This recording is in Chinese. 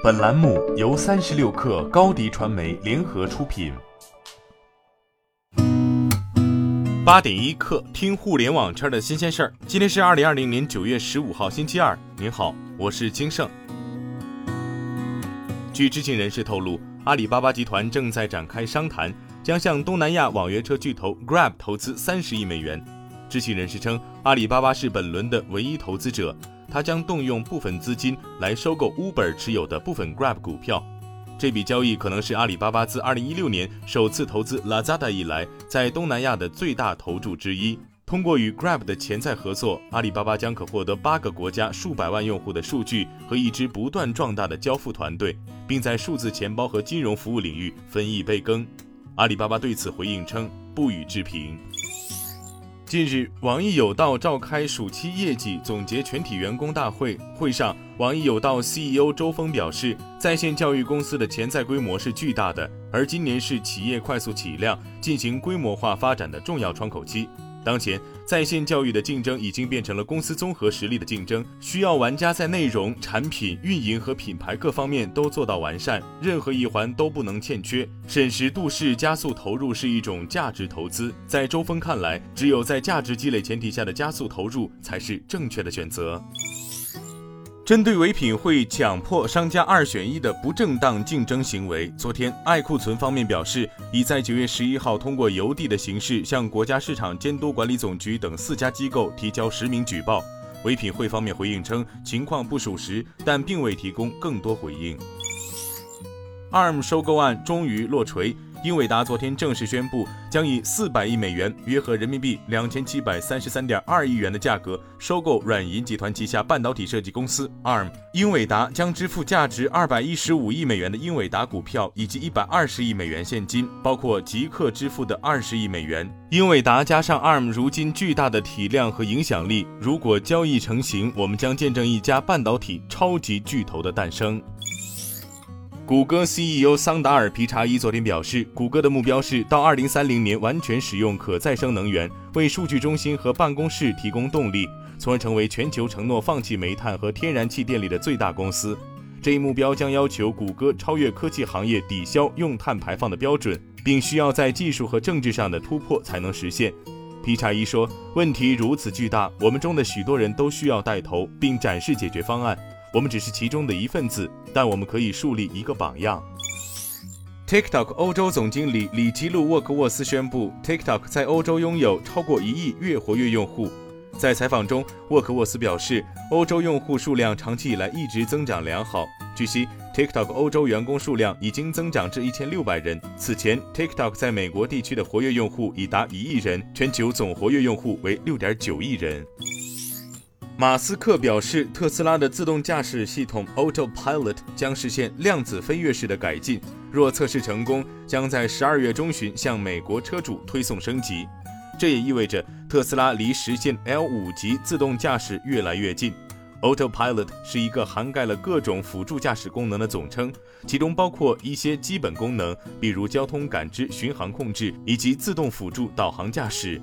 本栏目由三十六氪高低传媒联合出品。八点一刻，听互联网圈的新鲜事儿。今天是二零二零年九月十五号，星期二。您好，我是金盛。据知情人士透露，阿里巴巴集团正在展开商谈，将向东南亚网约车巨头 Grab 投资三十亿美元。知情人士称，阿里巴巴是本轮的唯一投资者。他将动用部分资金来收购 Uber 持有的部分 Grab 股票，这笔交易可能是阿里巴巴自2016年首次投资 Lazada 以来在东南亚的最大投注之一。通过与 Grab 的潜在合作，阿里巴巴将可获得八个国家数百万用户的数据和一支不断壮大的交付团队，并在数字钱包和金融服务领域分一杯羹。阿里巴巴对此回应称不予置评。近日，网易有道召开暑期业绩总结全体员工大会。会上，网易有道 CEO 周峰表示，在线教育公司的潜在规模是巨大的，而今年是企业快速起量、进行规模化发展的重要窗口期。当前，在线教育的竞争已经变成了公司综合实力的竞争，需要玩家在内容、产品、运营和品牌各方面都做到完善，任何一环都不能欠缺。审时度势、加速投入是一种价值投资。在周峰看来，只有在价值积累前提下的加速投入才是正确的选择。针对唯品会强迫商家二选一的不正当竞争行为，昨天爱库存方面表示，已在九月十一号通过邮递的形式向国家市场监督管理总局等四家机构提交实名举报。唯品会方面回应称情况不属实，但并未提供更多回应。ARM 收购案终于落锤。英伟达昨天正式宣布，将以四百亿美元（约合人民币两千七百三十三点二亿元）的价格收购软银集团旗下半导体设计公司 ARM。英伟达将支付价值二百一十五亿美元的英伟达股票以及一百二十亿美元现金，包括即刻支付的二十亿美元。英伟达加上 ARM 如今巨大的体量和影响力，如果交易成型，我们将见证一家半导体超级巨头的诞生。谷歌 CEO 桑达尔皮查伊昨天表示，谷歌的目标是到2030年完全使用可再生能源，为数据中心和办公室提供动力，从而成为全球承诺放弃煤炭和天然气电力的最大公司。这一目标将要求谷歌超越科技行业抵消用碳排放的标准，并需要在技术和政治上的突破才能实现。皮查伊说：“问题如此巨大，我们中的许多人都需要带头，并展示解决方案。”我们只是其中的一份子，但我们可以树立一个榜样。TikTok 欧洲总经理里基路沃克沃斯宣布，TikTok 在欧洲拥有超过一亿月活跃用户。在采访中，沃克沃斯表示，欧洲用户数量长期以来一直增长良好。据悉，TikTok 欧洲员工数量已经增长至一千六百人。此前，TikTok 在美国地区的活跃用户已达一亿人，全球总活跃用户为六点九亿人。马斯克表示，特斯拉的自动驾驶系统 Autopilot 将实现量子飞跃式的改进。若测试成功，将在十二月中旬向美国车主推送升级。这也意味着特斯拉离实现 L 五级自动驾驶越来越近。Autopilot 是一个涵盖了各种辅助驾驶功能的总称，其中包括一些基本功能，比如交通感知、巡航控制以及自动辅助导航驾驶。